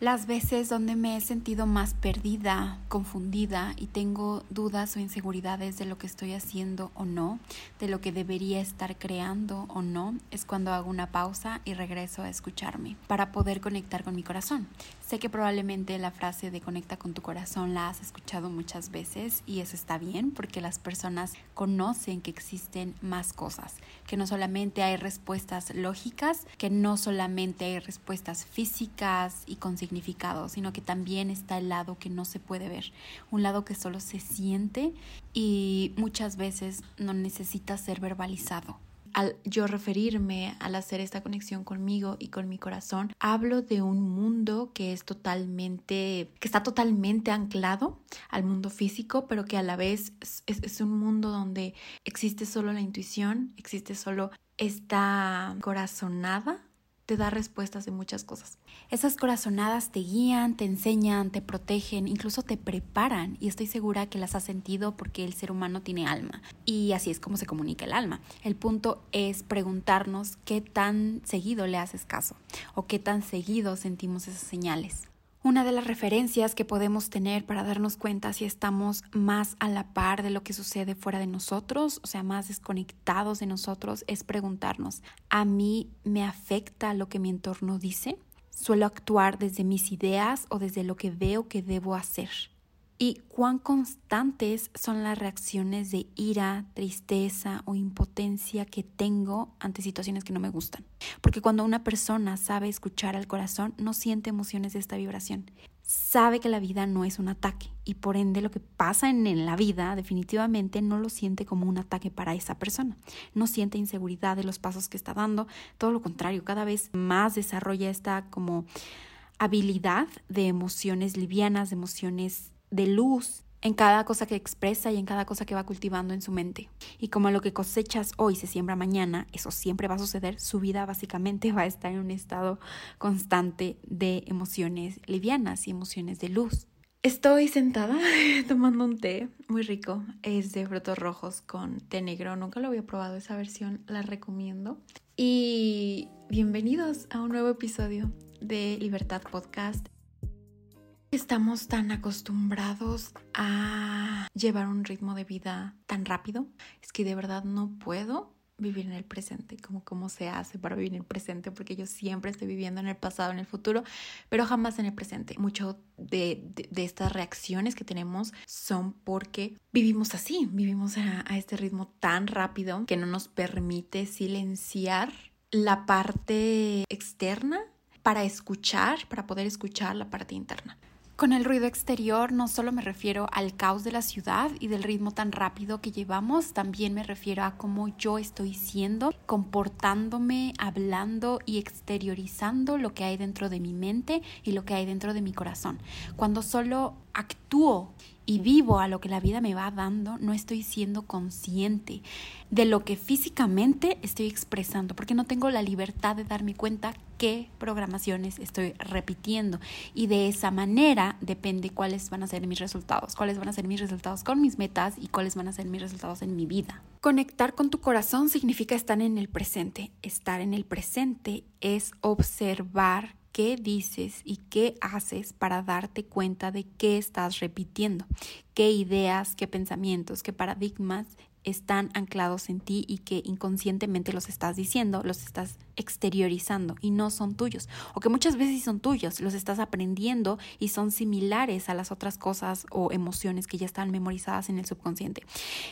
Las veces donde me he sentido más perdida, confundida y tengo dudas o inseguridades de lo que estoy haciendo o no, de lo que debería estar creando o no, es cuando hago una pausa y regreso a escucharme para poder conectar con mi corazón. Sé que probablemente la frase de conecta con tu corazón la has escuchado muchas veces y eso está bien porque las personas conocen que existen más cosas, que no solamente hay respuestas lógicas, que no solamente hay respuestas físicas y con significado, sino que también está el lado que no se puede ver, un lado que solo se siente y muchas veces no necesita ser verbalizado. Al yo referirme al hacer esta conexión conmigo y con mi corazón, hablo de un mundo que es totalmente, que está totalmente anclado al mundo físico, pero que a la vez es, es un mundo donde existe solo la intuición, existe solo esta corazonada te da respuestas de muchas cosas. Esas corazonadas te guían, te enseñan, te protegen, incluso te preparan y estoy segura que las has sentido porque el ser humano tiene alma y así es como se comunica el alma. El punto es preguntarnos qué tan seguido le haces caso o qué tan seguido sentimos esas señales. Una de las referencias que podemos tener para darnos cuenta si estamos más a la par de lo que sucede fuera de nosotros, o sea, más desconectados de nosotros, es preguntarnos, ¿a mí me afecta lo que mi entorno dice? ¿Suelo actuar desde mis ideas o desde lo que veo que debo hacer? Y cuán constantes son las reacciones de ira, tristeza o impotencia que tengo ante situaciones que no me gustan. Porque cuando una persona sabe escuchar al corazón, no siente emociones de esta vibración. Sabe que la vida no es un ataque y por ende lo que pasa en, la vida definitivamente no lo siente como un ataque para esa persona. No siente inseguridad de los pasos que está dando, todo lo contrario, cada vez más desarrolla esta como habilidad de emociones livianas, de emociones de luz en cada cosa que expresa y en cada cosa que va cultivando en su mente. Y como lo que cosechas hoy se siembra mañana, eso siempre va a suceder, su vida básicamente va a estar en un estado constante de emociones livianas y emociones de luz. Estoy sentada tomando un té muy rico, es de frutos rojos con té negro, nunca lo había probado esa versión, la recomiendo. Y bienvenidos a un nuevo episodio de Libertad Podcast. Estamos tan acostumbrados a llevar un ritmo de vida tan rápido, es que de verdad no puedo vivir en el presente, como cómo se hace para vivir en el presente, porque yo siempre estoy viviendo en el pasado, en el futuro, pero jamás en el presente. Mucho de, estas reacciones que tenemos son porque vivimos así, vivimos a este ritmo tan rápido que no nos permite silenciar la parte externa para escuchar, para poder escuchar la parte interna. Con el ruido exterior no solo me refiero al caos de la ciudad y del ritmo tan rápido que llevamos, también me refiero a cómo yo estoy siendo, comportándome, hablando y exteriorizando lo que hay dentro de mi mente y lo que hay dentro de mi corazón. Cuando solo actúo y vivo a lo que la vida me va dando, no estoy siendo consciente de lo que físicamente estoy expresando, porque no tengo la libertad de darme cuenta qué programaciones estoy repitiendo. Y de esa manera depende cuáles van a ser mis resultados, cuáles van a ser mis resultados con mis metas y cuáles van a ser mis resultados en mi vida. Conectar con tu corazón significa estar en el presente. Estar en el presente es observar qué dices y qué haces para darte cuenta de qué estás repitiendo, qué ideas, qué pensamientos, qué paradigmas están anclados en ti y que inconscientemente los estás diciendo, los estás exteriorizando y no son tuyos. O que muchas veces son tuyos, los estás aprendiendo y son similares a las otras cosas o emociones que ya están memorizadas en el subconsciente.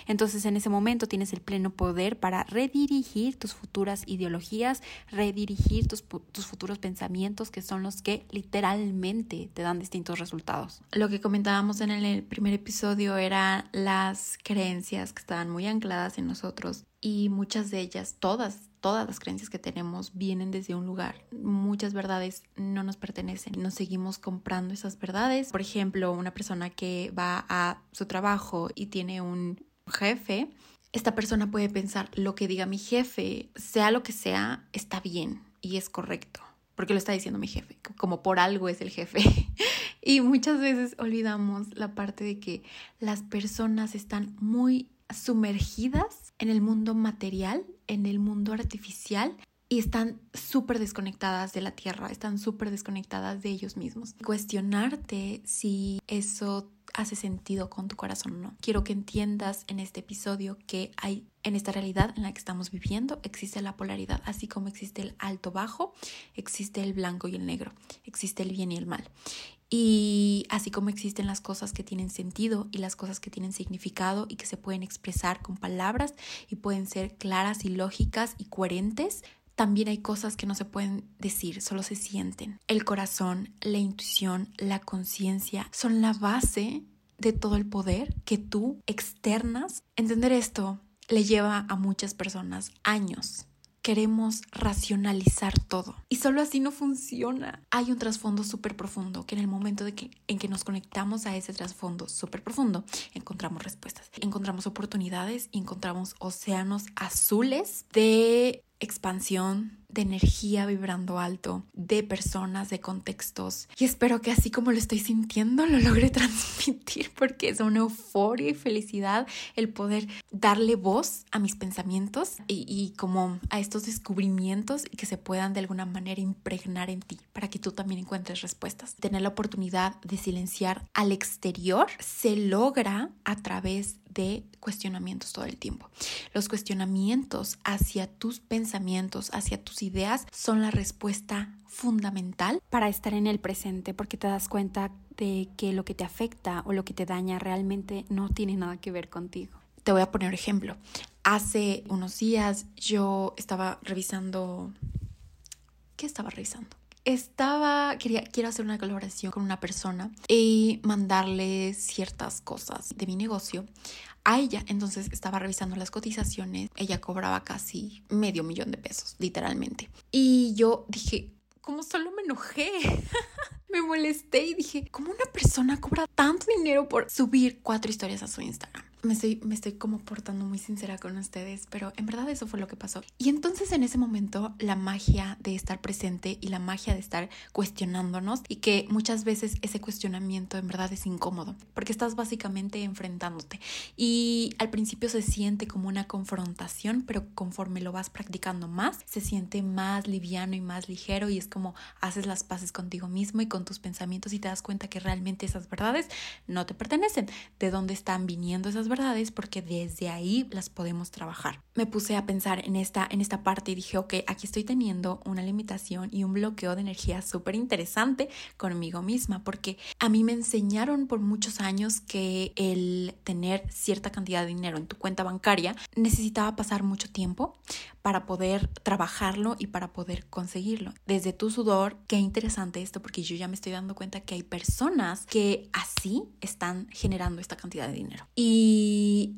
Entonces en ese momento tienes el pleno poder para redirigir tus futuras ideologías, redirigir tus, tus futuros pensamientos que son los que literalmente te dan distintos resultados. Lo que comentábamos en el primer episodio eran las creencias que estaban muy ancladas en nosotros y muchas de ellas, todas, todas las creencias que tenemos vienen desde un lugar. Muchas verdades no nos pertenecen. Nos seguimos comprando esas verdades. Por ejemplo, una persona que va a su trabajo y tiene un jefe, esta persona puede pensar, lo que diga mi jefe, sea lo que sea, está bien y es correcto. Porque lo está diciendo mi jefe, como por algo es el jefe. y muchas veces olvidamos la parte de que las personas están muy sumergidas en el mundo material, en el mundo artificial y están súper desconectadas de la tierra, están súper desconectadas de ellos mismos. Cuestionarte si eso hace sentido con tu corazón o no. Quiero que entiendas en este episodio que hay en esta realidad en la que estamos viviendo existe la polaridad, así como existe el alto bajo, existe el blanco y el negro, existe el bien y el mal. Y así como existen las cosas que tienen sentido y las cosas que tienen significado y que se pueden expresar con palabras y pueden ser claras y lógicas y coherentes, también hay cosas que no se pueden decir, solo se sienten. El corazón, la intuición, la conciencia son la base de todo el poder que tú externas. Entender esto le lleva a muchas personas años queremos racionalizar todo. Y solo así no funciona. Hay un trasfondo súper profundo que en el momento de que, en que nos conectamos a ese trasfondo súper profundo, encontramos respuestas, encontramos oportunidades, encontramos océanos azules de expansión, de energía vibrando alto, de personas, de contextos. Y espero que así como lo estoy sintiendo, lo logre transmitir porque es una euforia y felicidad el poder darle voz a mis pensamientos y, como a estos descubrimientos y que se puedan de alguna manera impregnar en ti para que tú también encuentres respuestas. Tener la oportunidad de silenciar al exterior se logra a través de cuestionamientos todo el tiempo. Los cuestionamientos hacia tus pensamientos, hacia tus ideas, son la respuesta fundamental para estar en el presente, porque te das cuenta de que lo que te afecta o lo que te daña realmente no tiene nada que ver contigo. Te voy a poner ejemplo. Hace unos días yo estaba revisando... ¿Qué estaba revisando? Estaba, quería, quiero hacer una colaboración con una persona y mandarle ciertas cosas de mi negocio a ella. Entonces estaba revisando las cotizaciones. Ella cobraba casi medio millón de pesos, literalmente. Y yo dije, como solo me enojé. me molesté y dije, ¿cómo una persona cobra tanto dinero por subir cuatro historias a su Instagram? Me estoy, me estoy como portando muy sincera con ustedes, pero en verdad eso fue lo que pasó. Y entonces en ese momento la magia de estar presente y la magia de estar cuestionándonos y que muchas veces ese cuestionamiento en verdad es incómodo, porque estás básicamente enfrentándote y al principio se siente como una confrontación, pero conforme lo vas practicando más, se siente más liviano y más ligero y es como haces las paces contigo mismo y con tus pensamientos y te das cuenta que realmente esas verdades no te pertenecen, de dónde están viniendo esas verdades verdades porque desde ahí las podemos trabajar. Me puse a pensar en esta, en esta parte y dije, ok, aquí estoy teniendo una limitación y un bloqueo de energía súper interesante conmigo misma porque a mí me enseñaron por muchos años que el tener cierta cantidad de dinero en tu cuenta bancaria necesitaba pasar mucho tiempo para poder trabajarlo y para poder conseguirlo. Desde tu sudor, qué interesante esto porque yo ya me estoy dando cuenta que hay personas que así están generando esta cantidad de dinero. Y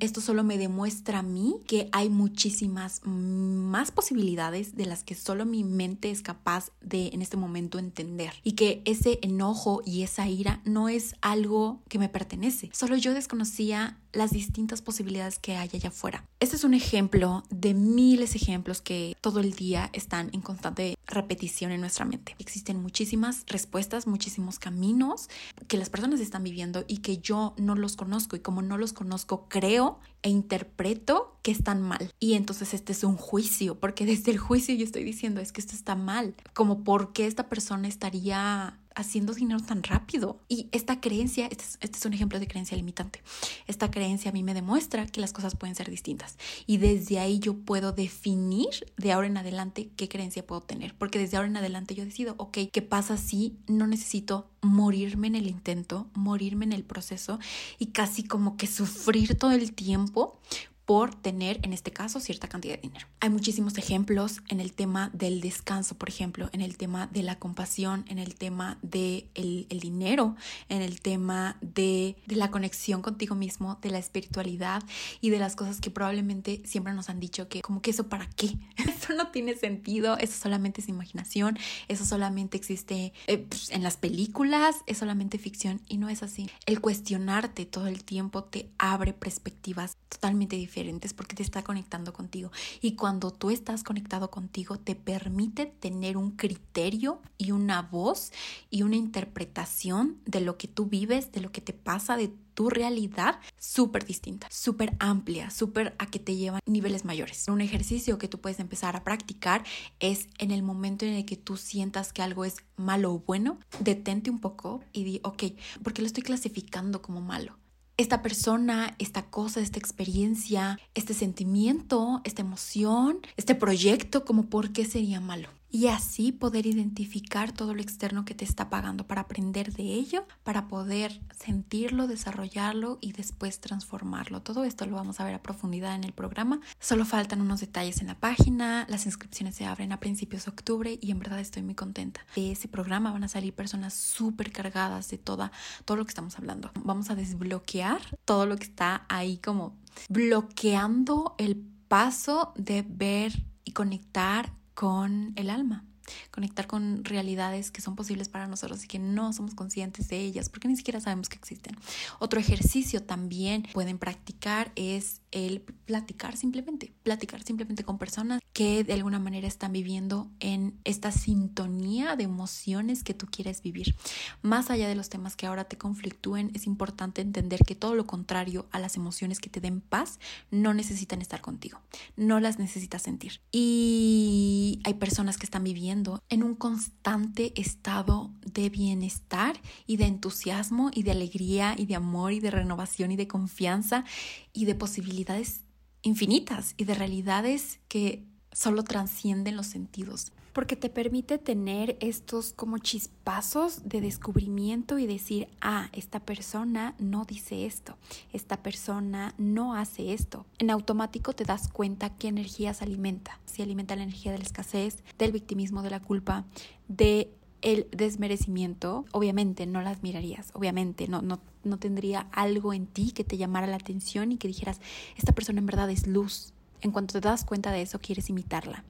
esto solo me demuestra a mí que hay muchísimas más posibilidades de las que solo mi mente es capaz de en este momento entender. Y que ese enojo y esa ira no es algo que me pertenece. Solo yo desconocía las distintas posibilidades que hay allá afuera. Este es un ejemplo de miles de ejemplos que todo el día están en constante repetición en nuestra mente. Existen muchísimas respuestas, muchísimos caminos que las personas están viviendo y que yo no los conozco y como no los conozco creo e interpreto que están mal. Y entonces este es un juicio, porque desde el juicio yo estoy diciendo es que esto está mal, como por qué esta persona estaría haciendo dinero tan rápido. Y esta creencia, este es, este es, un ejemplo de creencia limitante, esta creencia a mí me demuestra que las cosas pueden ser distintas. Y desde ahí yo puedo definir de ahora en adelante qué creencia puedo tener. Porque desde ahora en adelante yo decido, ok, ¿qué pasa si no necesito morirme en el intento, morirme en el proceso y casi como que sufrir todo el tiempo por tener, en este caso, cierta cantidad de dinero. Hay muchísimos ejemplos en el tema del descanso, por ejemplo, en el tema de la compasión, en el tema del de el dinero, en el tema de, de la conexión contigo mismo, de la espiritualidad y de las cosas que probablemente siempre nos han dicho que como que eso para qué, eso no tiene sentido, eso solamente es imaginación, eso solamente existe eh, pues, en las películas, es solamente ficción y no es así. El cuestionarte todo el tiempo te abre perspectivas totalmente diferentes porque te está conectando contigo. Y cuando tú estás conectado contigo, te permite tener un criterio y una voz y una interpretación de lo que tú vives, de lo que te pasa, de tu realidad súper distinta, súper amplia, súper a que te llevan niveles mayores. Un ejercicio que tú puedes empezar a practicar es en el momento en el que tú sientas que algo es malo o bueno, detente un poco y di, ok, ¿por qué lo estoy clasificando como malo? Esta persona, esta cosa, esta experiencia, este sentimiento, esta emoción, este proyecto, como por qué sería malo y así poder identificar todo lo externo que te está pagando para aprender de ello, para poder sentirlo, desarrollarlo y después transformarlo. Todo esto lo vamos a ver a profundidad en el programa. Solo faltan unos detalles en la página, las inscripciones se abren a principios de octubre y en verdad estoy muy contenta. De ese programa van a salir personas súper cargadas de toda, todo lo que estamos hablando. Vamos a desbloquear todo lo que está ahí como bloqueando el paso de ver y conectar con el alma conectar con realidades que son posibles para nosotros y que no somos conscientes de ellas porque ni siquiera sabemos que existen. Otro ejercicio también pueden practicar es el platicar simplemente, platicar simplemente con personas que de alguna manera están viviendo en esta sintonía de emociones que tú quieres vivir. Más allá de los temas que ahora te conflictúen, es importante entender que todo lo contrario a las emociones que te den paz no necesitan estar contigo, no las necesitas sentir. Y hay personas que están viviendo en un constante estado de bienestar y de entusiasmo y de alegría y de amor y de renovación y de confianza y de posibilidades infinitas y de realidades que solo transcienden los sentidos porque te permite tener estos como chispazos de descubrimiento y decir, ah, esta persona no dice esto, esta persona no hace esto. En automático te das cuenta qué energía se alimenta. Si alimenta la energía de la escasez, del victimismo, de la culpa, de el desmerecimiento, obviamente no las mirarías, obviamente no, no, no tendría algo en ti que te llamara la atención y que dijeras, esta persona en verdad es luz. En cuanto te das cuenta de eso, quieres imitarla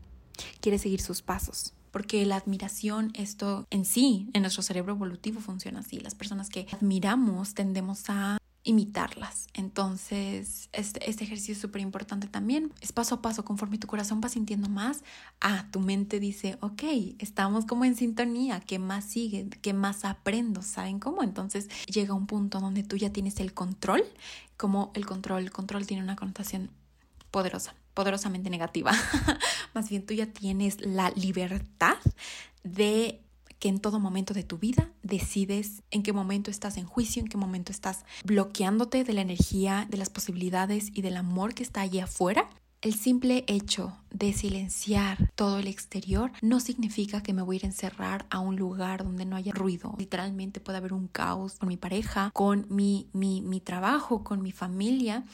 quiere seguir sus pasos. Porque la admiración, esto en sí, en nuestro cerebro evolutivo funciona así. Las personas que admiramos tendemos a imitarlas. Entonces, este, este ejercicio es súper importante también. Es paso a paso, conforme tu corazón va sintiendo más, ah, tu mente dice, ok, estamos como en sintonía, ¿qué más sigue? ¿Qué más aprendo? ¿Saben cómo? Entonces llega un punto donde tú ya tienes el control, como el control, el control tiene una connotación poderosa poderosamente negativa. Más bien tú ya tienes la libertad de que en todo momento de tu vida decides en qué momento estás en juicio, en qué momento estás bloqueándote de la energía, de las posibilidades y del amor que está allí afuera. El simple hecho de silenciar todo el exterior no significa que me voy a ir a encerrar a un lugar donde no haya ruido. Literalmente puede haber un caos con mi pareja, con mi, mi, mi trabajo, con mi familia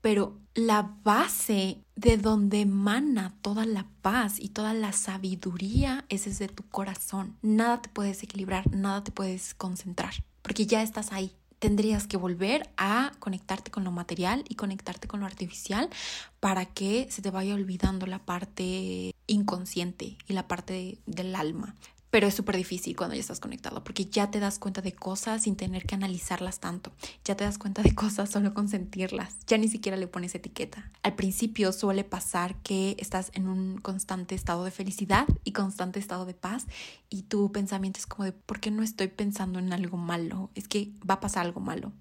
pero la base de donde emana toda la paz y toda la sabiduría es desde tu corazón. Nada te puedes equilibrar, nada te puedes concentrar, porque ya estás ahí. Tendrías que volver a conectarte con lo material y conectarte con lo artificial para que se te vaya olvidando la parte inconsciente y la parte del alma. Pero es súper difícil cuando ya estás conectado porque ya te das cuenta de cosas sin tener que analizarlas tanto. Ya te das cuenta de cosas solo con sentirlas. Ya ni siquiera le pones etiqueta. Al principio suele pasar que estás en un constante estado de felicidad y constante estado de paz y tu pensamiento es como de ¿por qué no estoy pensando en algo malo? Es que va a pasar algo malo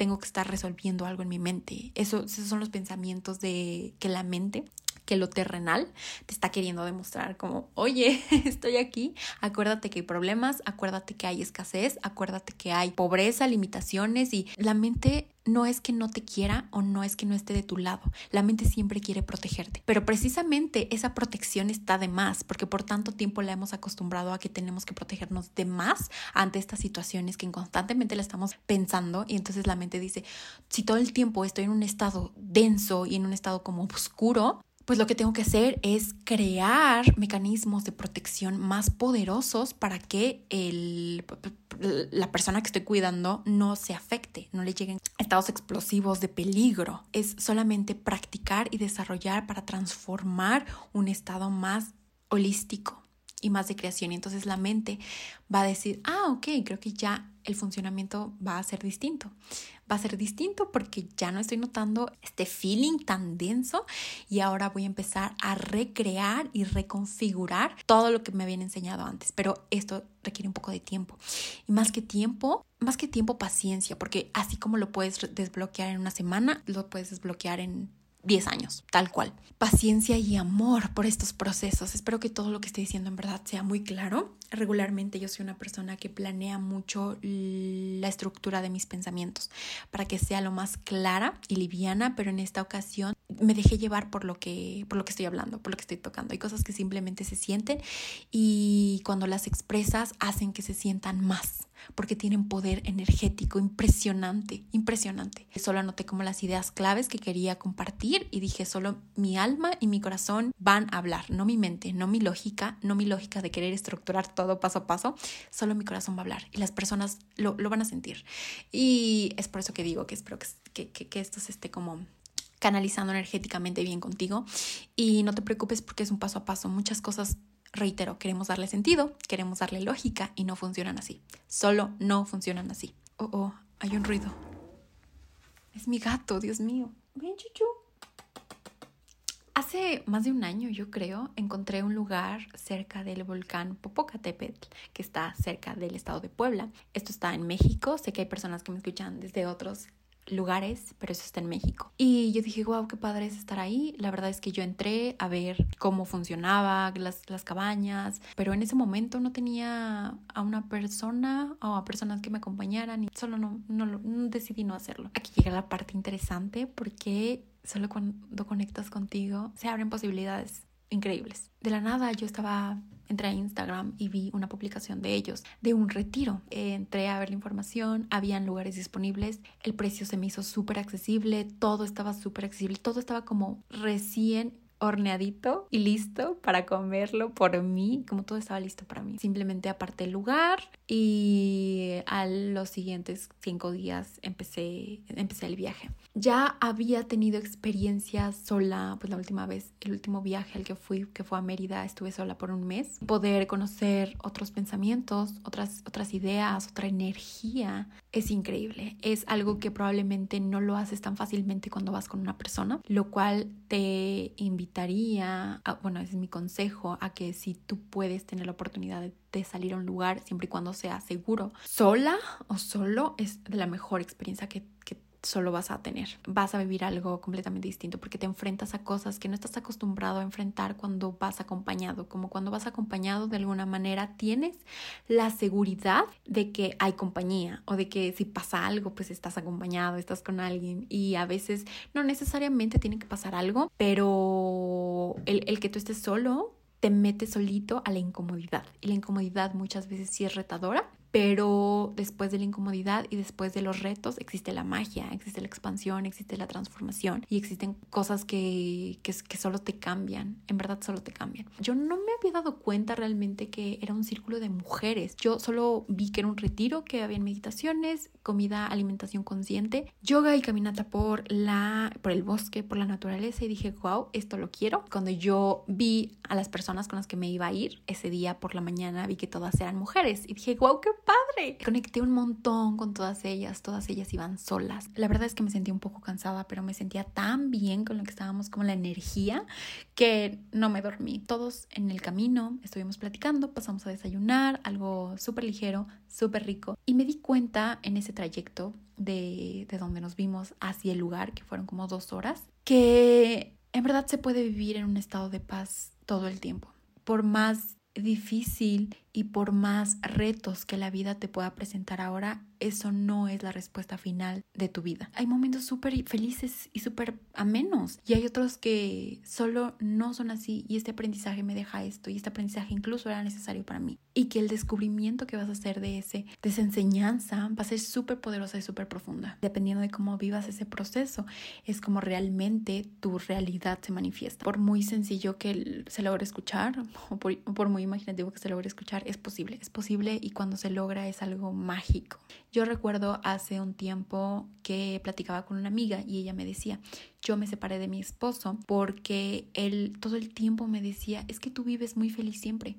tengo que estar resolviendo algo en mi mente. Eso, esos son los pensamientos de que la mente que lo terrenal te está queriendo demostrar como, oye, estoy aquí, acuérdate que hay problemas, acuérdate que hay escasez, acuérdate que hay pobreza, limitaciones y la mente no es que no te quiera o no es que no esté de tu lado. La mente siempre quiere protegerte. Pero precisamente esa protección está de más, porque por tanto tiempo la hemos acostumbrado a que tenemos que protegernos de más ante estas situaciones que constantemente la estamos pensando y entonces la mente dice, si todo el tiempo estoy en un estado denso y en un estado como oscuro, pues lo que tengo que hacer es crear mecanismos de protección más poderosos para que el, la persona que estoy cuidando no se afecte, no le lleguen estados explosivos de peligro. Es solamente practicar y desarrollar para transformar un estado más holístico y más de creación. Y entonces la mente va a decir, ah, ok, creo que ya el funcionamiento va a ser distinto. Va a ser distinto porque ya no estoy notando este feeling tan denso y ahora voy a empezar a recrear y reconfigurar todo lo que me habían enseñado antes. Pero esto requiere un poco de tiempo. Y más que tiempo, más que tiempo, paciencia, porque así como lo puedes desbloquear en una semana, lo puedes desbloquear en 10 años, tal cual. Paciencia y amor por estos procesos. Espero que todo lo que estoy diciendo en verdad sea muy claro. Regularmente yo soy una persona que planea mucho la estructura de mis pensamientos para que sea lo más clara y liviana, pero en esta ocasión me dejé llevar por lo que por lo que estoy hablando, por lo que estoy tocando. Hay cosas que simplemente se sienten y cuando las expresas hacen que se sientan más porque tienen poder energético impresionante, impresionante. Solo anoté como las ideas claves que quería compartir y dije, solo mi alma y mi corazón van a hablar, no mi mente, no mi lógica, no mi lógica de querer estructurar todo paso a paso, solo mi corazón va a hablar y las personas lo, van a sentir. Y es por eso que digo que espero que, que, que esto se esté como canalizando energéticamente bien contigo y no te preocupes porque es un paso a paso. Muchas cosas Reitero, queremos darle sentido, queremos darle lógica y no funcionan así. Solo no funcionan así. Oh, oh, hay un ruido. Es mi gato, Dios mío. Ven, chuchu. Hace más de un año, yo creo, encontré un lugar cerca del volcán Popocatépetl, que está cerca del estado de Puebla. Esto está en México. Sé que hay personas que me escuchan desde otros lugares, pero eso está en México. Y yo dije, wow, qué padre es estar ahí. La verdad es que yo entré a ver cómo funcionaba las, las cabañas, pero en ese momento no tenía a una persona o a personas que me acompañaran y solo no, no, no decidí no hacerlo. Aquí llega la parte interesante porque solo cuando conectas contigo se abren posibilidades increíbles. De la nada yo estaba entré a Instagram y vi una publicación de ellos de un retiro. Entré a ver la información, habían lugares disponibles, el precio se me hizo súper accesible, todo estaba súper accesible, todo estaba como recién horneadito y listo para comerlo por mí, como todo estaba listo para mí. Simplemente aparté el lugar y a los siguientes cinco días empecé, empecé el viaje. Ya había tenido experiencias sola, pues la última vez, el último viaje al que fui, que fue a Mérida, estuve sola por un mes. Poder conocer otros pensamientos, otras, otras ideas, otra energía, es increíble. Es algo que probablemente no lo haces tan fácilmente cuando vas con una persona, lo cual te invitaría, bueno, ese es mi consejo, a que si tú puedes tener la oportunidad de, de salir a un lugar, siempre y cuando sea seguro, sola o solo, es la mejor experiencia que, que solo vas a tener. Vas a vivir algo completamente distinto porque te enfrentas a cosas que no estás acostumbrado a enfrentar cuando vas acompañado. Como cuando vas acompañado de alguna manera tienes la seguridad de que hay compañía o de que si pasa algo pues estás acompañado, estás con alguien y a veces no necesariamente tiene que pasar algo, pero el, el que tú estés solo te mete solito a la incomodidad y la incomodidad muchas veces sí es retadora pero después de la incomodidad y después de los retos existe la magia, existe la expansión, existe la transformación y existen cosas que, que, que, solo te cambian, en verdad solo te cambian. Yo no me había dado cuenta realmente que era un círculo de mujeres, yo solo vi que era un retiro, que había meditaciones, comida, alimentación consciente, yoga y caminata por, la, por el bosque, por la naturaleza y dije, wow, esto lo quiero. Cuando yo vi a las personas con las que me iba a ir ese día por la mañana, vi que todas eran mujeres y dije, wow, qué padre. Conecté un montón con todas ellas, todas ellas iban solas. La verdad es que me sentí un poco cansada, pero me sentía tan bien con lo que estábamos, como la energía, que no me dormí. Todos en el camino estuvimos platicando, pasamos a desayunar, algo súper ligero, súper rico. Y me di cuenta en ese trayecto de, de donde nos vimos hacia el lugar, que fueron como dos horas, que en verdad se puede vivir en un estado de paz todo el tiempo. Por más difícil y por más retos que la vida te pueda presentar ahora, eso no es la respuesta final de tu vida. Hay momentos súper felices y súper amenos y hay otros que solo no son así y este aprendizaje me deja esto y este aprendizaje incluso era necesario para mí y que el descubrimiento que vas a hacer de, ese, de esa enseñanza va a ser súper poderosa y súper profunda. Dependiendo de cómo vivas ese proceso, es como realmente tu realidad se manifiesta. Por muy sencillo que se logre escuchar o por, por muy imaginativo que se logre escuchar, es posible, es posible y cuando se logra es algo mágico. Yo recuerdo hace un tiempo que platicaba con una amiga y ella me decía, yo me separé de mi esposo porque él todo el tiempo me decía, es que tú vives muy feliz siempre,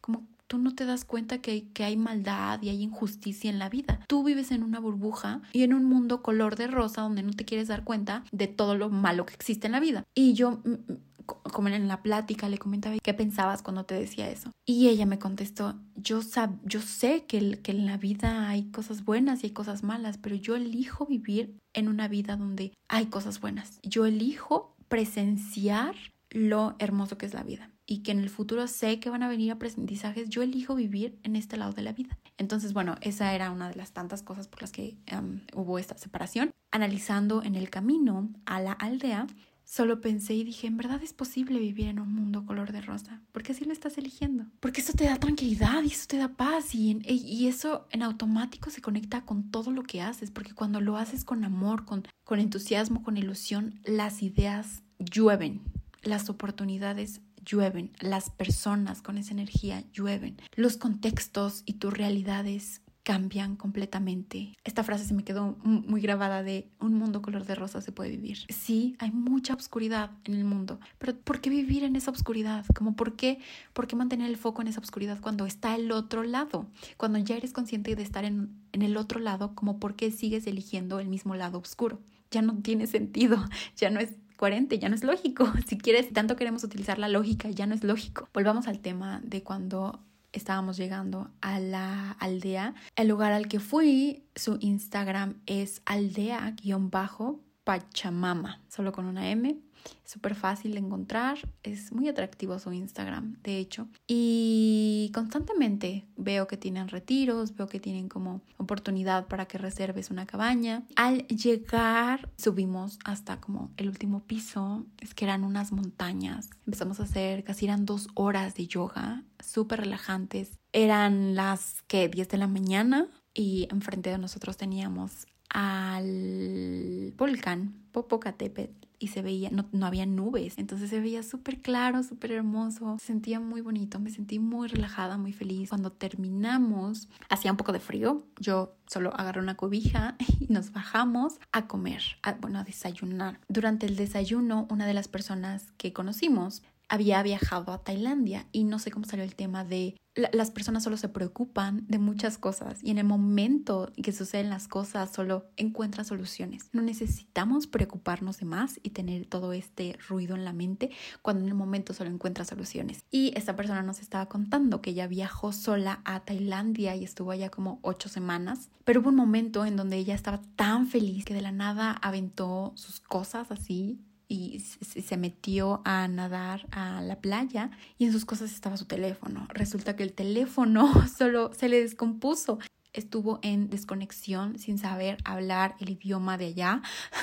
como tú no te das cuenta que, que, hay maldad y hay injusticia en la vida. Tú vives en una burbuja y en un mundo color de rosa donde no te quieres dar cuenta de todo lo malo que existe en la vida. Y yo como en la plática le comentaba qué pensabas cuando te decía eso. Y ella me contestó, yo, sab yo sé que, que en la vida hay cosas buenas y hay cosas malas, pero yo elijo vivir en una vida donde hay cosas buenas. Yo elijo presenciar lo hermoso que es la vida y que en el futuro sé que van a venir aprendizajes, yo elijo vivir en este lado de la vida. Entonces, bueno, esa era una de las tantas cosas por las que hubo esta separación. Analizando en el camino a la aldea, Solo pensé y dije, en verdad es posible vivir en un mundo color de rosa, porque así lo estás eligiendo, porque eso te da tranquilidad y eso te da paz y, y eso en automático se conecta con todo lo que haces, porque cuando lo haces con amor, con, con entusiasmo, con ilusión, las ideas llueven, las oportunidades llueven, las personas con esa energía llueven, los contextos y tus realidades cambian completamente. Esta frase se me quedó muy grabada de un mundo color de rosa se puede vivir. Sí, hay mucha oscuridad en el mundo, pero ¿por qué vivir en esa oscuridad? Como por qué, por qué mantener el foco en esa oscuridad cuando está el otro lado? Cuando ya eres consciente de estar en, en el otro lado, como por qué sigues eligiendo el mismo lado oscuro? Ya no tiene sentido, ya no es coherente, ya no es lógico. Si quieres, tanto queremos utilizar la lógica, ya no es lógico. Volvamos al tema de cuando estábamos llegando a la aldea. El lugar al que fui, su Instagram es aldea-pachamama, solo con una M. Súper fácil de encontrar, es muy atractivo su Instagram, de hecho. Y constantemente veo que tienen retiros, veo que tienen como oportunidad para que reserves una cabaña. Al llegar, subimos hasta como el último piso, es que eran unas montañas. Empezamos a hacer, casi eran dos horas de yoga, súper relajantes. Eran las que 10 de la mañana y enfrente de nosotros teníamos al volcán Popocatépetl y se veía, no, no había nubes, entonces se veía súper claro, súper hermoso, se sentía muy bonito, me sentí muy relajada, muy feliz. Cuando terminamos, hacía un poco de frío, yo solo agarré una cobija y nos bajamos a comer, bueno, a desayunar. Durante el desayuno, una de las personas que conocimos había viajado a Tailandia y no sé cómo salió el tema de las personas solo se preocupan de muchas cosas y en el momento que suceden las cosas solo encuentran soluciones. No necesitamos preocuparnos de más y tener todo este ruido en la mente cuando en el momento solo encuentra soluciones. Y esta persona nos estaba contando que ella viajó sola a Tailandia y estuvo allá como ocho semanas, pero hubo un momento en donde ella estaba tan feliz que de la nada aventó sus cosas así y se metió a nadar a la playa y en sus cosas estaba su teléfono. Resulta que el teléfono solo se le descompuso estuvo en desconexión sin saber hablar el idioma de allá,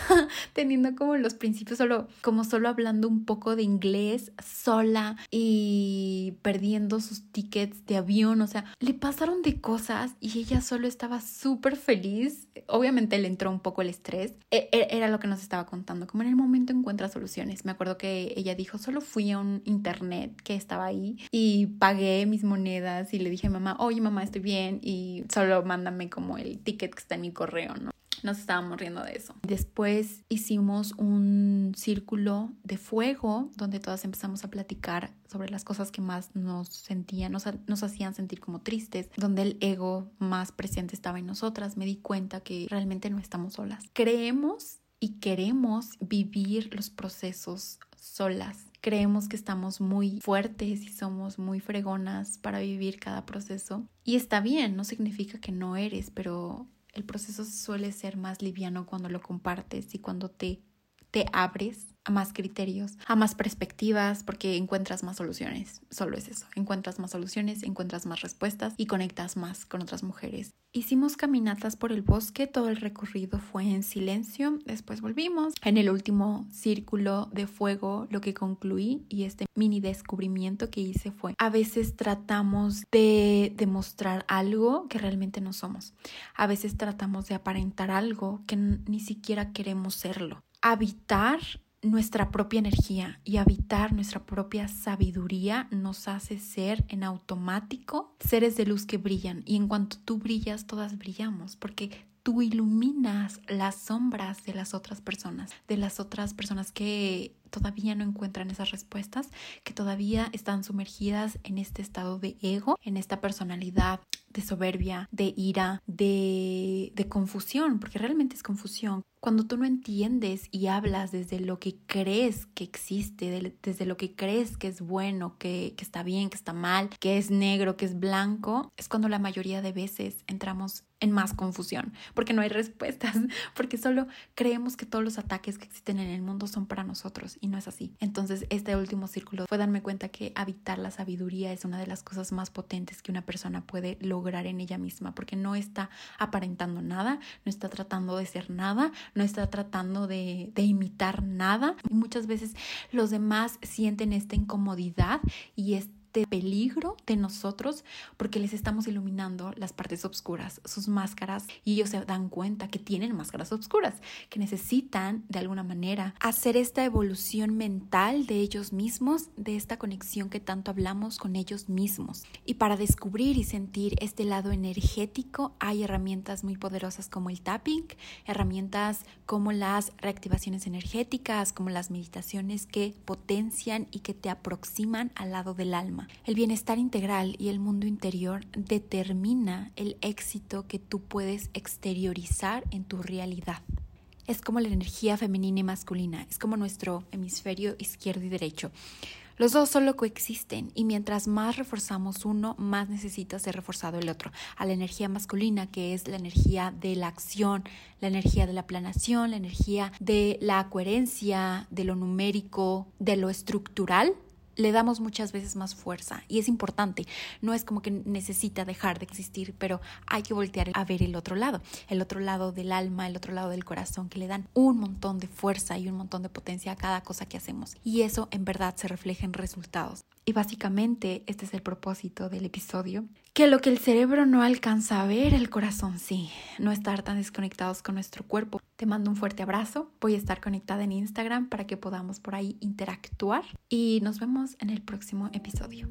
teniendo como los principios solo, como solo hablando un poco de inglés sola y perdiendo sus tickets de avión, o sea, le pasaron de cosas y ella solo estaba súper feliz. Obviamente le entró un poco el estrés, e, e, era lo que nos estaba contando, como en el momento encuentra soluciones. Me acuerdo que ella dijo, solo fui a un internet que estaba ahí y pagué mis monedas y le dije a mamá, oye mamá, estoy bien y solo mándame como el ticket que está en mi correo, ¿no? Nos estábamos riendo de eso. Después hicimos un círculo de fuego donde todas empezamos a platicar sobre las cosas que más nos sentían, nos, nos hacían sentir como tristes, donde el ego más presente estaba en nosotras. Me di cuenta que realmente no estamos solas. Creemos y queremos vivir los procesos solas creemos que estamos muy fuertes y somos muy fregonas para vivir cada proceso. Y está bien, no significa que no eres, pero el proceso suele ser más liviano cuando lo compartes y cuando te, te abres a más criterios, a más perspectivas, porque encuentras más soluciones. Solo es eso, encuentras más soluciones, encuentras más respuestas y conectas más con otras mujeres. Hicimos caminatas por el bosque, todo el recorrido fue en silencio, después volvimos. En el último círculo de fuego lo que concluí y este mini descubrimiento que hice fue, a veces tratamos de demostrar algo que realmente no somos. A veces tratamos de aparentar algo que ni siquiera queremos serlo. Habitar nuestra propia energía y habitar nuestra propia sabiduría nos hace ser en automático seres de luz que brillan y en cuanto tú brillas todas brillamos porque tú iluminas las sombras de las otras personas, de las otras personas que todavía no encuentran esas respuestas, que todavía están sumergidas en este estado de ego, en esta personalidad de soberbia, de ira, de, confusión, porque realmente es confusión. Cuando tú no entiendes y hablas desde lo que crees que existe, desde lo que crees que es bueno, que, que está bien, que está mal, que es negro, que es blanco, es cuando la mayoría de veces entramos en más confusión, porque no hay respuestas, porque solo creemos que todos los ataques que existen en el mundo son para nosotros y no es así. Entonces, este último círculo fue darme cuenta que habitar la sabiduría es una de las cosas más potentes que una persona puede lograr en ella misma, porque no está aparentando nada, no está tratando de ser nada, no está tratando de, imitar nada. Y muchas veces los demás sienten esta incomodidad y este de peligro de nosotros porque les estamos iluminando las partes oscuras, sus máscaras, y ellos se dan cuenta que tienen máscaras oscuras, que necesitan de alguna manera hacer esta evolución mental de ellos mismos, de esta conexión que tanto hablamos con ellos mismos. Y para descubrir y sentir este lado energético hay herramientas muy poderosas como el tapping, herramientas como las reactivaciones energéticas, como las meditaciones que potencian y que te aproximan al lado del El bienestar integral y el mundo interior determina el éxito que tú puedes exteriorizar en tu realidad. Es como la energía femenina y masculina, es como nuestro hemisferio izquierdo y derecho. Los dos solo coexisten y mientras más reforzamos uno, más necesita ser reforzado el otro. A la energía masculina, que es la energía de la acción, la energía de la planación, la energía de la coherencia, de lo numérico, de lo estructural, le damos muchas veces más fuerza y es importante. No es como que necesita dejar de existir, pero hay que voltear a ver el otro lado, el otro lado del alma, el otro lado del corazón, que le dan un montón de fuerza y un montón de potencia a cada cosa que hacemos. Y eso en verdad se refleja en resultados. Y básicamente este es el propósito del episodio, que lo que el cerebro no alcanza a ver, el corazón sí, no estar tan desconectados con nuestro cuerpo. Te mando un fuerte abrazo, voy a estar conectada en Instagram para que podamos por ahí interactuar y nos vemos en el próximo episodio.